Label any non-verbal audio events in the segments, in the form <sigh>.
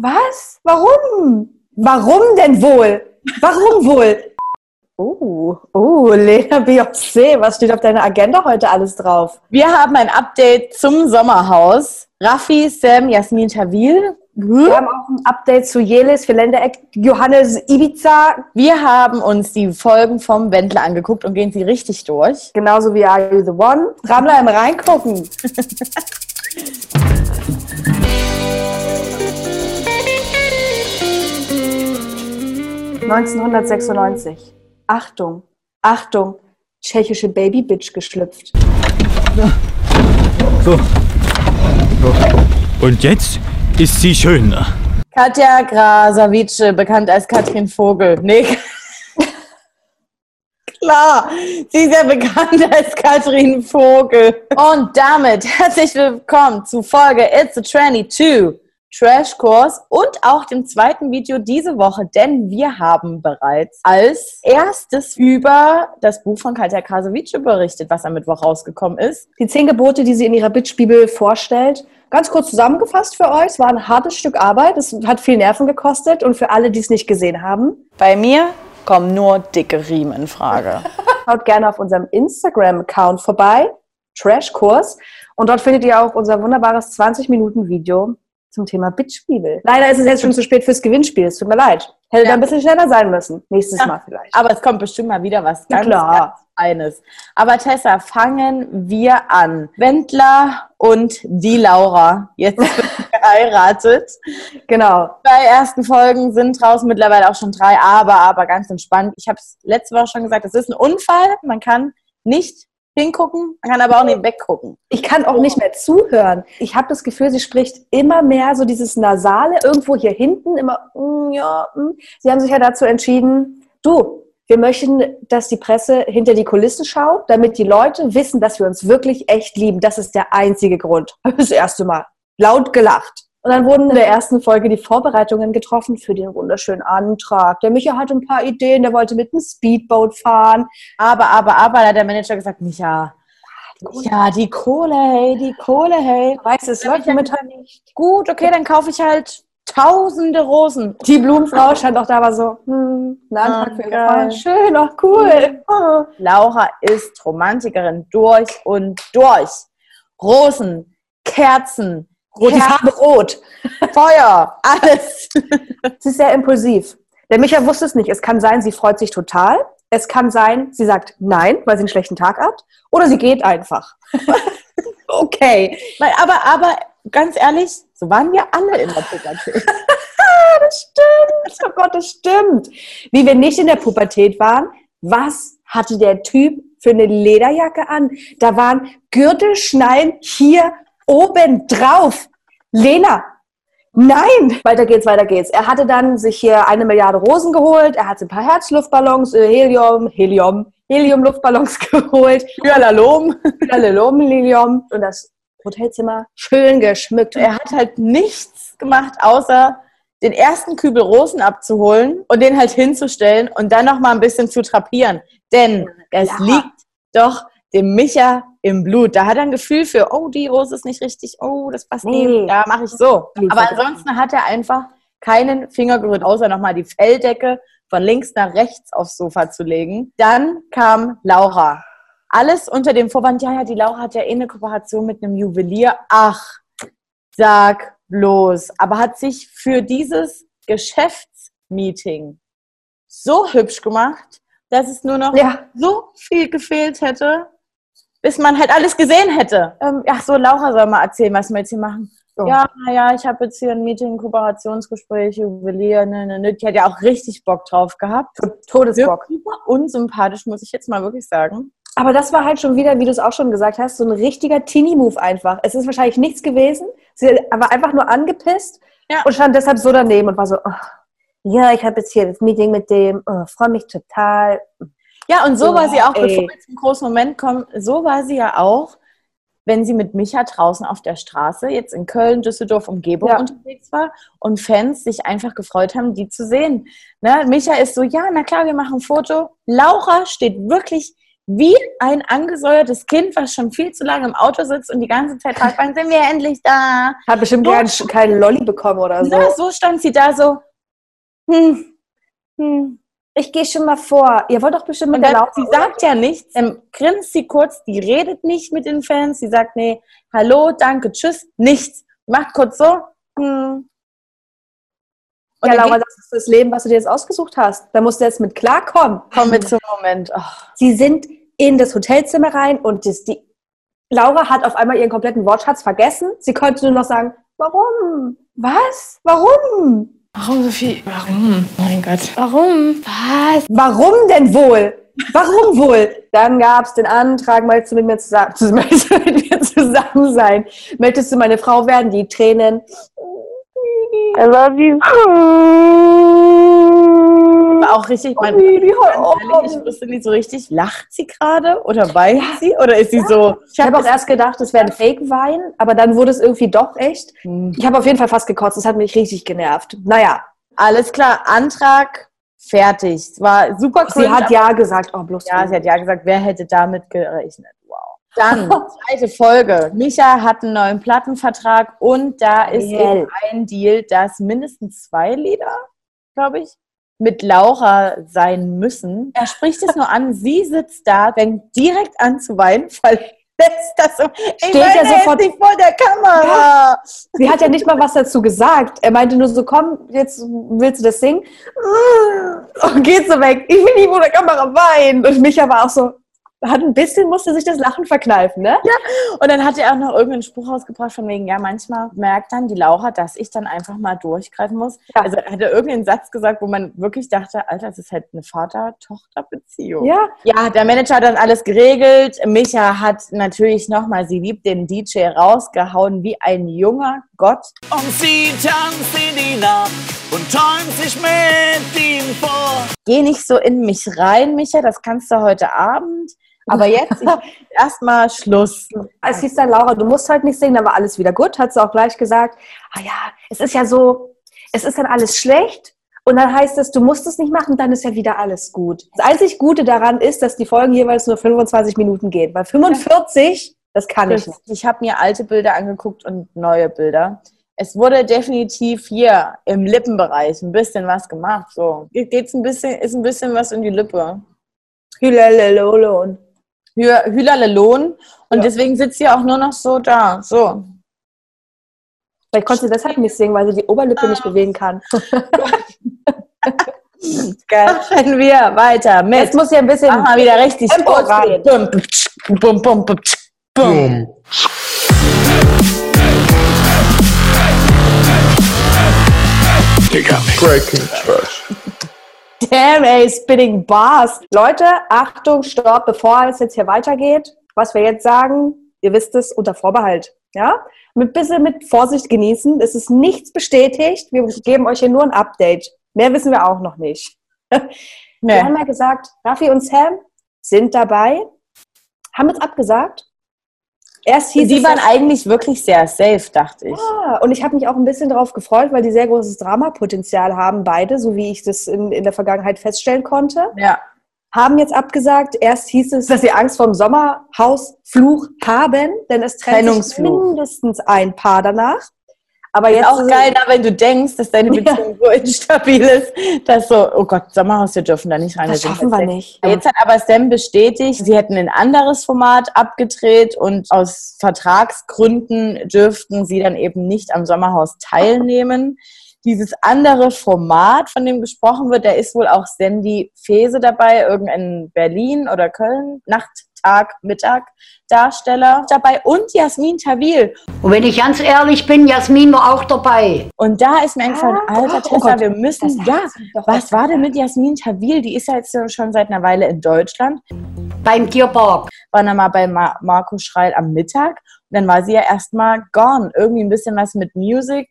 Was? Warum? Warum denn wohl? Warum wohl? <laughs> Oh, oh, Lena Beyoncé, was steht auf deiner Agenda heute alles drauf? Wir haben ein Update zum Sommerhaus. Raffi, Sam, Jasmin Tawil. Wir haben auch ein Update zu Jelis, Philändereck, Johannes Ibiza. Wir haben uns die Folgen vom Wendler angeguckt und gehen sie richtig durch. Genauso wie Are You The One. Rammler im Reingucken. <laughs> 1996. Achtung, Achtung, tschechische Babybitch geschlüpft. So. so. Und jetzt ist sie schön. Katja Grasavice, bekannt als Katrin Vogel. Nee. Klar, sie ist ja bekannt als Katrin Vogel. Und damit herzlich willkommen zu Folge It's a Tranny 2. Trashkurs und auch dem zweiten Video diese Woche, denn wir haben bereits als erstes über das Buch von Katja Krasavice berichtet, was am Mittwoch rausgekommen ist. Die zehn Gebote, die sie in ihrer Bitch-Bibel vorstellt. Ganz kurz zusammengefasst für euch, es war ein hartes Stück Arbeit, es hat viel Nerven gekostet und für alle, die es nicht gesehen haben. Bei mir kommen nur dicke Riemen in Frage. <laughs> Schaut gerne auf unserem Instagram-Account vorbei, Trashkurs. Und dort findet ihr auch unser wunderbares 20-Minuten-Video zum Thema Bitchbibel. Leider ist es jetzt schon zu spät fürs Gewinnspiel. Es tut mir leid. Hätte ja. da ein bisschen schneller sein müssen. Nächstes ja. Mal vielleicht. Aber es kommt bestimmt mal wieder was ganz, ganz eines. Aber Tessa, fangen wir an. Wendler und die Laura. Jetzt <laughs> geheiratet. Genau. Zwei ersten Folgen sind draußen mittlerweile auch schon drei, aber, aber ganz entspannt. Ich habe es letzte Woche schon gesagt, es ist ein Unfall. Man kann nicht hingucken, kann aber auch nicht weggucken. Ich kann auch nicht mehr zuhören. Ich habe das Gefühl, sie spricht immer mehr so dieses Nasale, irgendwo hier hinten, immer, mm, ja, mm. Sie haben sich ja dazu entschieden, du, wir möchten, dass die Presse hinter die Kulissen schaut, damit die Leute wissen, dass wir uns wirklich echt lieben. Das ist der einzige Grund. <laughs> Das erste Mal. Laut gelacht. Und dann wurden in der ersten Folge die Vorbereitungen getroffen für den wunderschönen Antrag. Der Micha hatte ein paar Ideen, der wollte mit einem Speedboat fahren. Aber, aber, aber, da hat der Manager gesagt, Micha, ja, die Kohle, hey, die Kohle, hey. Weißt du, es läuft momentan nicht. Gut, okay, dann kaufe ich halt tausende Rosen. Die Blumenfrau stand auch da, war so, hm, ein Antrag oh, für ihre Schön, auch cool. Oh. Laura ist Romantikerin durch und durch. Rosen, Kerzen, Rot, die Farbe rot. <laughs> Feuer, alles. sie ist sehr impulsiv. Der Micha wusste es nicht. Es kann sein, sie freut sich total. Es kann sein, sie sagt nein, weil sie einen schlechten Tag hat. Oder sie geht einfach. <laughs> okay. Aber, aber ganz ehrlich, so waren wir alle in der Pubertät. <laughs> das stimmt. Oh Gott, das stimmt. Wie wir nicht in der Pubertät waren, was hatte der Typ für eine Lederjacke an? Da waren Gürtelschnallen hier oben drauf. Lena, nein, weiter geht's, weiter geht's. Er hatte dann sich hier eine Milliarde Rosen geholt, er hatte ein paar Herzluftballons, äh, Helium, Helium, Heliumluftballons <laughs> geholt. Hyalalom. Hyalalom, Helium. Und das Hotelzimmer schön geschmückt. Er hat halt nichts gemacht, außer den ersten Kübel Rosen abzuholen und den halt hinzustellen und dann noch mal ein bisschen zu trapieren. Denn es ja. liegt doch dem Micha im Blut. Da hat er ein Gefühl für, oh, die Rose ist nicht richtig, oh, das passt nee. nicht, da mache ich so. Aber ansonsten hat er einfach keinen Finger gerührt, außer nochmal die Felldecke von links nach rechts aufs Sofa zu legen. Dann kam Laura. Alles unter dem Vorwand, ja, ja, die Laura hat ja eh eine Kooperation mit einem Juwelier. Ach, sag bloß. Aber hat sich für dieses Geschäftsmeeting so hübsch gemacht, dass es nur noch ja. so viel gefehlt hätte, bis man halt alles gesehen hätte. Ähm, ach so, Laura soll mal erzählen, was wir jetzt hier machen. Oh. Ja, naja, ich habe jetzt hier ein Meeting, Kooperationsgespräch, Juwelier, ne, ne, ne. Die hat ja auch richtig Bock drauf gehabt. Todesbock. Super unsympathisch, muss ich jetzt mal wirklich sagen. Aber das war halt schon wieder, wie du es auch schon gesagt hast, so ein richtiger Teenie-Move einfach. Es ist wahrscheinlich nichts gewesen. Sie war einfach nur angepisst ja. und stand deshalb so daneben und war so, oh, ja, ich habe jetzt hier das Meeting mit dem, oh, freue mich total. Ja, und so oh, war sie auch, ey. bevor wir zum großen Moment kommen, so war sie ja auch, wenn sie mit Micha draußen auf der Straße, jetzt in Köln, Düsseldorf, Umgebung ja. unterwegs war und Fans sich einfach gefreut haben, die zu sehen. Ne? Micha ist so, ja, na klar, wir machen ein Foto. Laura steht wirklich wie ein angesäuertes Kind, was schon viel zu lange im Auto sitzt und die ganze Zeit fragt, wann sind wir endlich da? Hat bestimmt So- keinen Lolli bekommen oder so. Na, so stand sie da so, hm, hm. Ich gehe schon mal vor. Ihr wollt doch bestimmt mit Und der dann, Laura. sie sagt ja nichts, dann grinst sie kurz, die redet nicht mit den Fans, sie sagt, nee, hallo, danke, tschüss, nichts. Macht kurz so, hm. Und ja, dann Laura, das ist das Leben, was du dir jetzt ausgesucht hast. Da musst du jetzt mit klarkommen. kommen wir zum Moment. Oh. Sie sind in das Hotelzimmer rein und das, die Laura hat auf einmal ihren kompletten Wortschatz vergessen. Sie konnte nur noch sagen, warum? Was? Warum? Warum so viel? Warum? Mein Gott. Warum? Was? Warum denn wohl? Warum wohl? Dann gab es den Antrag, möchtest du mit mir zusammen, <laughs> möchtest du mit mir zusammen sein? Möchtest du meine Frau werden? Die Tränen. I love you. War auch richtig, mein, auf. ehrlich, ich wusste nicht so richtig, lacht sie gerade oder weint sie oder ist sie so? Ich habe auch erst gedacht, es wäre ein Fake-Wein, aber dann wurde es irgendwie doch echt. Hm. Ich habe auf jeden Fall fast gekotzt. Das hat mich richtig genervt. Naja, Alles klar, Antrag fertig. Es war super cool. sie hat ja gesagt. Oh, bloß Ja, sie hat ja gesagt, wer hätte damit gerechnet? Wow. Dann, <laughs> zweite Folge. Micha hat einen neuen Plattenvertrag und da ist Geil. eben ein Deal, dass mindestens zwei Lieder, glaube ich, mit Laura sein müssen. Er spricht es nur an, sie sitzt da, fängt direkt an zu weinen, <laughs> weil so. Steht ja sofort- nicht vor der Kamera. Sie hat ja nicht mal was dazu gesagt. Er meinte nur so, komm, jetzt willst du das singen? Und geht so weg. Ich will nicht vor der Kamera weinen. Und Micha war auch so, hat ein bisschen, musste sich das Lachen verkneifen, ne? Und dann hat er auch noch irgendeinen Spruch rausgebracht von wegen, ja, manchmal merkt dann die Laura, dass ich dann einfach mal durchgreifen muss. Ja. Also hat er irgendeinen Satz gesagt, wo man wirklich dachte, Alter, das ist halt eine Vater-Tochter-Beziehung. Ja. Ja, der Manager hat dann alles geregelt. Micha hat natürlich nochmal, sie liebt den DJ rausgehauen wie ein junger Gott. Und sie tanzt in die Nacht und träumt sich mit ihm vor. Geh nicht so in mich rein, Micha, das kannst du heute Abend. Aber jetzt erstmal Schluss. Es hieß dann, Laura, du musst halt nicht singen, dann war alles wieder gut, hat sie auch gleich gesagt. Ah ja, es ist ja so, es ist dann alles schlecht und dann heißt es, du musst es nicht machen, dann ist ja wieder alles gut. Das einzig Gute daran ist, dass die Folgen jeweils nur 25 Minuten gehen, weil 45, das kann ich nicht. Ich habe mir alte Bilder angeguckt und neue Bilder. Es wurde definitiv hier im Lippenbereich ein bisschen was gemacht. So geht's ein bisschen, ist ein bisschen was in die Lippe. Hülalelolo und Hülalelon. Und Ja. deswegen sitzt sie auch nur noch so da. So. Vielleicht konnte sie deshalb nicht singen, weil sie die Oberlippe nicht bewegen kann. <laughs> Geil. Machen wir weiter mit. Jetzt muss sie ein bisschen. Mach mal wieder richtig Tempo rein. Bum, bum, bum, bum. Breaking Trash. Damn, ey, spinning bars. Leute, Achtung, stopp, bevor es jetzt hier weitergeht. Was wir jetzt sagen, ihr wisst es, unter Vorbehalt. Ja? Mit bisschen mit Vorsicht genießen. Es ist nichts bestätigt. Wir geben euch hier nur ein Update. Mehr wissen wir auch noch nicht. <laughs> Wir Nee. haben ja gesagt, Raffi und Sam sind dabei, haben jetzt abgesagt. Erst hieß Die es, waren eigentlich wirklich sehr safe, dachte ich. Ja, und ich habe mich auch ein bisschen darauf gefreut, weil die sehr großes Dramapotenzial haben, beide, so wie ich das in, in der Vergangenheit feststellen konnte. Ja. Haben jetzt abgesagt. Erst hieß es, dass sie Angst vor dem Sommerhausfluch haben, denn es trennt sich mindestens ein Paar danach. Aber Ist jetzt auch geil, da, wenn du denkst, dass deine <laughs> Ja. Beziehung so instabil ist, dass so, oh Gott, Sommerhaus, wir dürfen da nicht rein. das schaffen wir nicht. Jetzt hat aber Sam bestätigt, sie hätten ein anderes Format abgedreht und aus Vertragsgründen dürften sie dann eben nicht am Sommerhaus teilnehmen. Dieses andere Format, von dem gesprochen wird, da ist wohl auch Sandy Fese dabei, irgendein Berlin oder Köln, Nacht, Tag, Mittag Darsteller dabei und Jasmin Tawil. Und wenn ich ganz ehrlich bin, Jasmin war auch dabei. Und da ist mir eingefallen, Ah, alter oh Tessa, Gott. wir müssen, ja, was war denn mit Jasmin Tawil? Die ist ja jetzt schon seit einer Weile in Deutschland. Beim Tierpark. War dann mal bei Mar Marco Schreil am Mittag. Und dann war sie ja erstmal gone. Irgendwie ein bisschen was mit Music.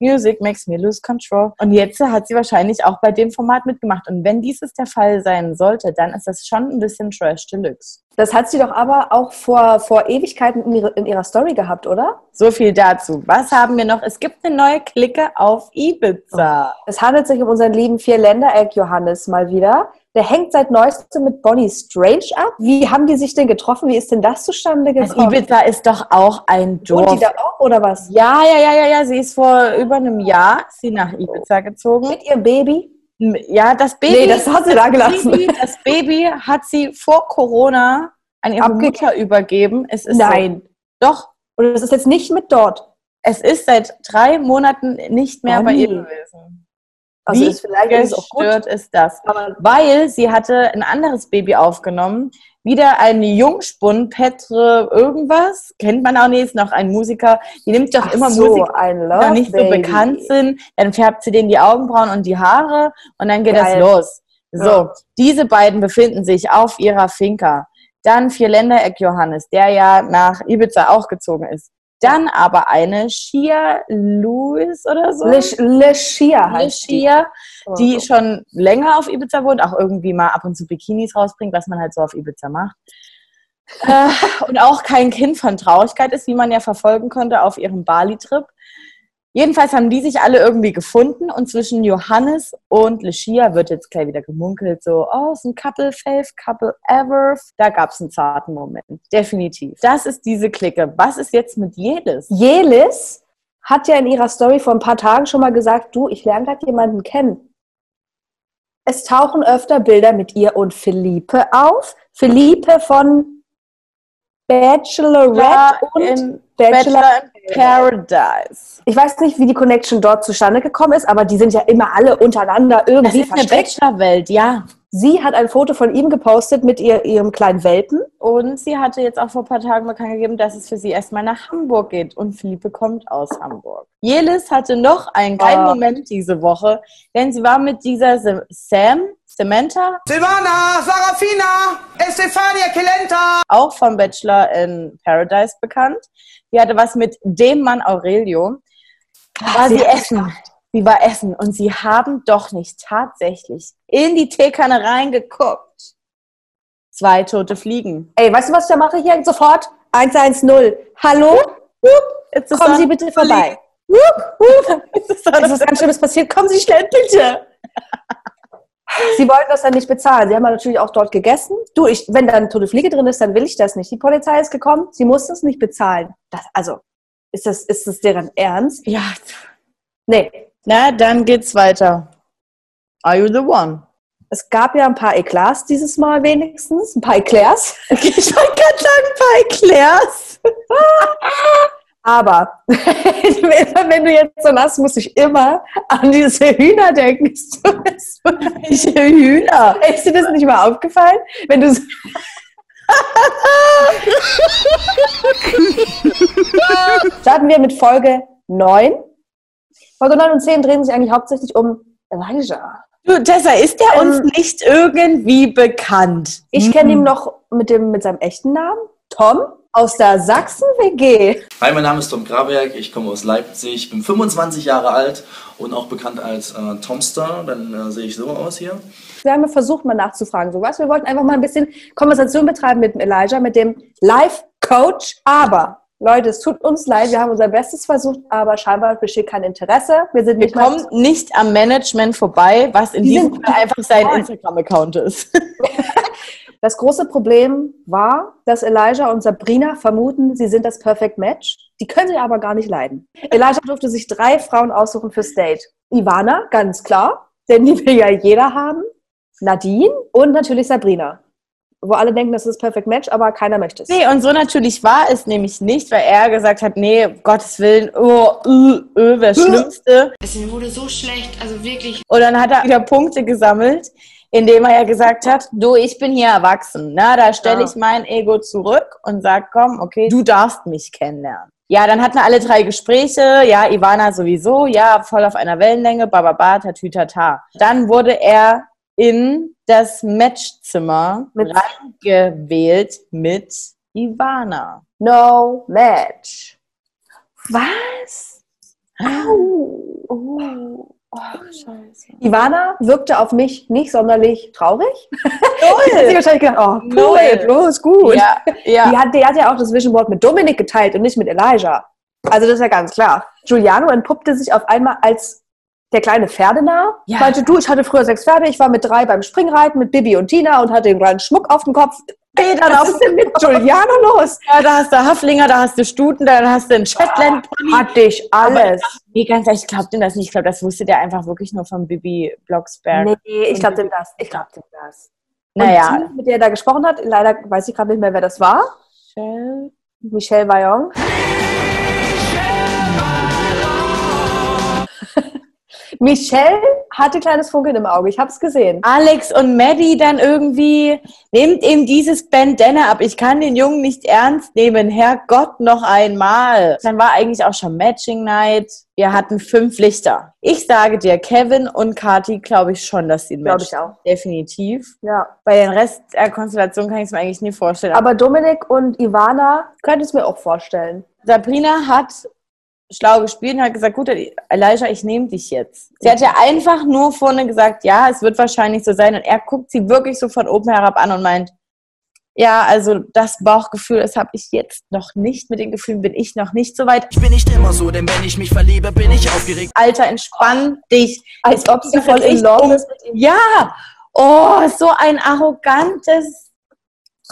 Music makes me lose control. Und jetzt hat sie wahrscheinlich auch bei dem Format mitgemacht. Und wenn dieses der Fall sein sollte, dann ist das schon ein bisschen Trash Deluxe. Das hat sie doch aber auch vor, vor Ewigkeiten in, ihre, in ihrer Story gehabt, oder? So viel dazu. Was haben wir noch? Es gibt eine neue Clique auf Ibiza. Es handelt sich um unseren lieben Vierländer-Eck Johannes mal wieder. Der hängt seit neuestem mit Bonnie Strange ab. Wie haben die sich denn getroffen? Wie ist denn das zustande gekommen? Ibiza ist doch auch ein Wohnt Dorf. die da auch oder was? Ja, ja, ja, ja, ja. Sie ist vor über einem Jahr sie nach Ibiza gezogen. Mit ihrem Baby? Ja, das Baby. Nee, das hat sie da gelassen. Baby, das Baby hat sie vor Corona an ihre Abgegeben. Mutter übergeben. Es ist Nein. So. Doch, Oder das ist jetzt nicht mit dort. es ist seit drei Monaten nicht mehr bei ihr Bonnie. gewesen. Also Wie ist vielleicht ist es auch gut. gestört ist das? Weil sie hatte ein anderes Baby aufgenommen. Wieder ein Jungspund, Petre irgendwas. Kennt man auch nicht, ist noch ein Musiker. Die nimmt doch ach immer so, Musik, die nicht so Baby. bekannt sind. Dann färbt sie denen die Augenbrauen und die Haare und dann geht Geil. das los. So, Ja. diese beiden befinden sich auf ihrer Finca. Dann Vierländereck Johannes, der ja nach Ibiza auch gezogen ist. Dann aber eine Shia Lewis oder so. Le, Le Shia heißt die. Shia, die Oh. schon länger auf Ibiza wohnt, auch irgendwie mal ab und zu Bikinis rausbringt, was man halt so auf Ibiza macht. äh, <laughs> und auch kein Kind von Traurigkeit ist, wie man ja verfolgen konnte auf ihrem Bali-Trip. Jedenfalls haben die sich alle irgendwie gefunden und zwischen Johannes und Lucia wird jetzt gleich wieder gemunkelt, so, oh, ist ein Couple Fave, Couple Ever. Da gab es einen zarten Moment. Definitiv. Das ist diese Clique. Was ist jetzt mit Jelis? Jelis hat ja in ihrer Story vor ein paar Tagen schon mal gesagt, du, ich lerne gerade jemanden kennen. Es tauchen öfter Bilder mit ihr und Felipe auf. Felipe von Bachelorette Ja, und in Bachelor. Bachelor in Paradise. Ich weiß nicht, wie die Connection dort zustande gekommen ist, aber die sind ja immer alle untereinander Das irgendwie ist eine versteckt. Bachelor-Welt, ja. Sie hat ein Foto von ihm gepostet mit ihr, ihrem kleinen Welpen. Und sie hatte jetzt auch vor ein paar Tagen bekannt gegeben, dass es für sie erstmal nach Hamburg geht. Und Philippe kommt aus Hamburg. Jelis hatte noch einen kleinen Ah. Moment diese Woche, denn sie war mit dieser Sa- Sam, Samantha, Silvana, Sarafina, Estefania Kelenta. auch vom Bachelor in Paradise bekannt. Die hatte was mit dem Mann Aurelio. War sie sie essen. Sie war essen. Und sie haben doch nicht tatsächlich in die Teekanne reingeguckt. Zwei tote Fliegen. Ey, weißt du, was ich da mache hier sofort? 110. Hallo? Jetzt ist Kommen Sie bitte vorbei. Jetzt ist er- Es ist ganz Schlimmes passiert. Kommen Sie schnell, bitte. Sie wollten das dann nicht bezahlen. Sie haben natürlich auch dort gegessen. Du, ich, wenn da eine tote Fliege drin ist, dann will ich das nicht. Die Polizei ist gekommen. Sie mussten es nicht bezahlen. Das, also, ist das, ist das deren Ernst? Ja, Nee. na, dann geht's weiter. Are you the one? Es gab ja ein paar Eklats dieses Mal wenigstens. Ein paar Eclairs. <laughs> Ich wollte gerade sagen, bei Eclairs. <laughs> Aber <laughs> wenn du jetzt so lachst, muss ich immer an diese Hühner denken. <laughs> Ist Welche Hühner? dir das nicht mal aufgefallen? Wenn du so <laughs> Starten wir mit Folge 9. Folge 9 und 10 drehen sich eigentlich hauptsächlich um Elijah. Du, Tessa, ist der Ähm, uns nicht irgendwie bekannt? Ich kenne ihn noch mit, dem, mit seinem echten Namen. Tom aus der Sachsen-WG. Hi, mein Name ist Tom Graberg, ich komme aus Leipzig, bin 25 Jahre alt und auch bekannt als äh, Tomster. Dann äh, sehe ich so aus hier. Wir haben versucht, mal nachzufragen. So was. Wir wollten einfach mal ein bisschen Konversation betreiben mit dem Elijah, mit dem Life-Coach. Aber, Leute, es tut uns leid, wir haben unser Bestes versucht, aber scheinbar besteht kein Interesse. Wir sind Wir nicht kommen nicht am Management vorbei, was in Die diesem Fall einfach sein. Instagram-Account ist. <laughs> Das große Problem war, dass Elijah und Sabrina vermuten, sie sind das Perfect Match. Die können sie aber gar nicht leiden. Elijah durfte sich drei Frauen aussuchen fürs Date. Ivana, ganz klar, denn die will ja jeder haben. Nadine und natürlich Sabrina. Wo alle denken, das ist das Perfect Match, aber keiner möchte es. Nee, und so natürlich war es nämlich nicht, weil er gesagt hat, nee, um Gottes Willen, oh, öh, öh, das Schlimmste. Es mir wurde so schlecht, also wirklich. Und dann hat er wieder Punkte gesammelt, indem er ja gesagt hat, du, ich bin hier erwachsen. Na, da stelle Ja. ich mein Ego zurück und sag, komm, okay, du darfst mich kennenlernen. Ja, dann hatten alle drei Gespräche. Ja, Ivana sowieso. Ja, voll auf einer Wellenlänge. Bababa, tatütata. Dann wurde er in das Matchzimmer Mit- reingewählt mit Ivana. No Match. Was? Au. Oh. Scheiße. Ivana wirkte auf mich nicht sonderlich traurig. <laughs> Sie hat Null. wahrscheinlich gedacht, oh, cool, Null. bloß gut. Ja, ja. Die, hat, die hat ja auch das Vision Board mit Dominik geteilt und nicht mit Elijah. Also das ist ja ganz klar. Giuliano entpuppte sich auf einmal als der kleine Pferdenah, Ja. meinte, du, ich hatte früher sechs Pferde, ich war mit drei beim Springreiten mit Bibi und Tina und hatte den kleinen Schmuck auf dem Kopf. Ey, dann was ist denn mit <laughs> Juliana los? Ja, da hast du Haflinger, da hast du Stuten, dann hast du einen Shetland Pony. Hatte ich alles. Nee, ganz ehrlich, ich glaub dem das nicht. Ich glaube, das wusste der einfach wirklich nur von Bibi Blocksberg. Nee, ich glaube dem das. Ich glaube dem das. Und naja. die, mit der er da gesprochen hat, leider weiß ich gerade nicht mehr, wer das war. Shell. Michelle Vaillant. Michelle hatte kleines Funkeln im Auge. Ich habe es gesehen. Alex und Maddie dann irgendwie, nehmt ihm dieses Bandana ab. Ich kann den Jungen nicht ernst nehmen. Herrgott, noch einmal. Dann war eigentlich auch schon Matching Night. Wir hatten fünf Lichter. Ich sage dir, Kevin und Kati glaube ich schon, dass sie Glaube matchen. ich auch. Definitiv. Ja. Bei den Rest der Konstellation kann ich es mir eigentlich nie vorstellen. Aber Dominik und Ivana könnte es mir auch vorstellen. Sabrina hat schlau gespielt und hat gesagt, gut, Elijah, ich nehme dich jetzt. Sie hat ja einfach nur vorne gesagt, ja, es wird wahrscheinlich so sein. Und er guckt sie wirklich so von oben herab an und meint, ja, also das Bauchgefühl, das habe ich jetzt noch nicht. Mit den Gefühlen bin ich noch nicht so weit. Ich bin nicht immer so, denn wenn ich mich verliebe, bin ich aufgeregt. Alter, entspann dich. Als ob sie voll in Love ist. Ja, oh, so ein arrogantes.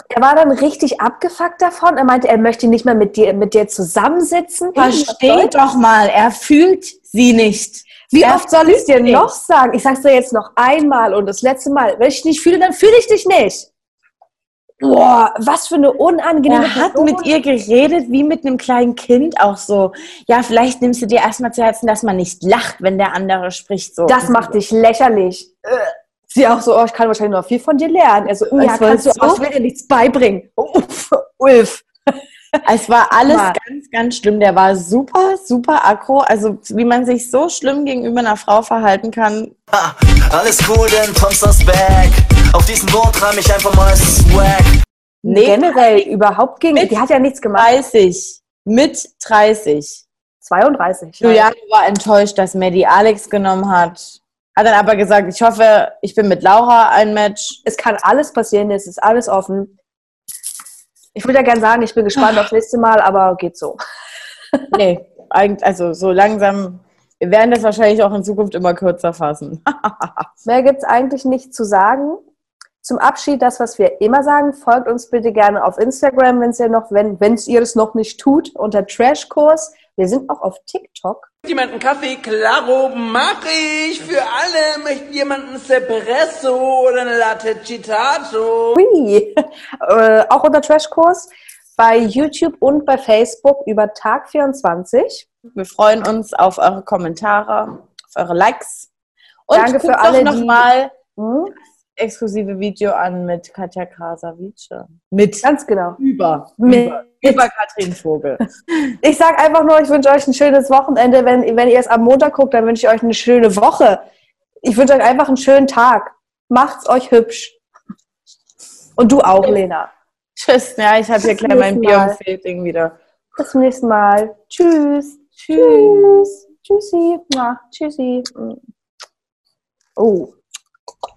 Er war dann richtig abgefuckt davon. Er meinte, er möchte nicht mehr mit dir, mit dir zusammensitzen. Versteh doch mal, er fühlt sie nicht. Wie Er oft soll ich es dir fühlt noch nicht. sagen? Ich sag's dir jetzt noch einmal und das letzte Mal. Wenn ich dich nicht fühle, dann fühle ich dich nicht. Boah, was für eine unangenehme Er hat Person. mit ihr geredet wie mit einem kleinen Kind auch so. Ja, vielleicht nimmst du dir erstmal zu Herzen, dass man nicht lacht, wenn der andere spricht. So. Das macht dich lächerlich. Sie auch so, oh, ich kann wahrscheinlich noch viel von dir lernen. Also, Es ja, war kannst du, so- aber ich will dir nichts beibringen. Uff, Ulf. Es war alles Mann. ganz, ganz schlimm. Der war super, super aggro. Also, wie man sich so schlimm gegenüber einer Frau verhalten kann. Ha, alles cool, denn Tomsters back. Auf diesen Wort reim ich einfach mal Swag. Nee, Generell überhaupt gegen. Die hat ja nichts gemacht. 30. Mit 30. 32. Juliane war enttäuscht, dass Maddie Alex genommen hat. Hat dann aber gesagt, ich hoffe, ich bin mit Laura ein Match. Es kann alles passieren, es ist alles offen. Ich würde ja gerne sagen, ich bin gespannt aufs nächste Mal, aber geht so. <laughs> Nee, also so langsam. Wir werden das wahrscheinlich auch in Zukunft immer kürzer fassen. <laughs> Mehr gibt es eigentlich nicht zu sagen. Zum Abschied das, was wir immer sagen, folgt uns bitte gerne auf Instagram, wenn es ihr noch, wenn wenn's ihr es noch nicht tut, unter Trashkurs. Wir sind auch auf TikTok. Jemand einen Kaffee? Klaro, mach ich. Für alle möchte jemand einen Espresso oder eine Latte Citato. Hui. <laughs> äh, auch unter Trashkurs. Bei YouTube und bei Facebook über Tag 24. Wir freuen uns auf eure Kommentare, auf eure Likes. Und Danke für alle, doch die- nochmal Hm? Exklusive Video an mit Katja Krasavice. Mit Ganz genau. über. Mit- Über, über Katrin Vogel. <laughs> Ich sage einfach nur, ich wünsche euch ein schönes Wochenende. Wenn, wenn ihr es am Montag guckt, dann wünsche ich euch eine schöne Woche. Ich wünsche euch einfach einen schönen Tag. Macht's euch hübsch. Und du auch, Lena. Tschüss. Ja, ich habe hier gleich mein Bier und Felding wieder. Bis zum nächsten Mal. Tschüss. Tschüss. Tschüssi. Ja, tschüssi. Oh.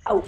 Au!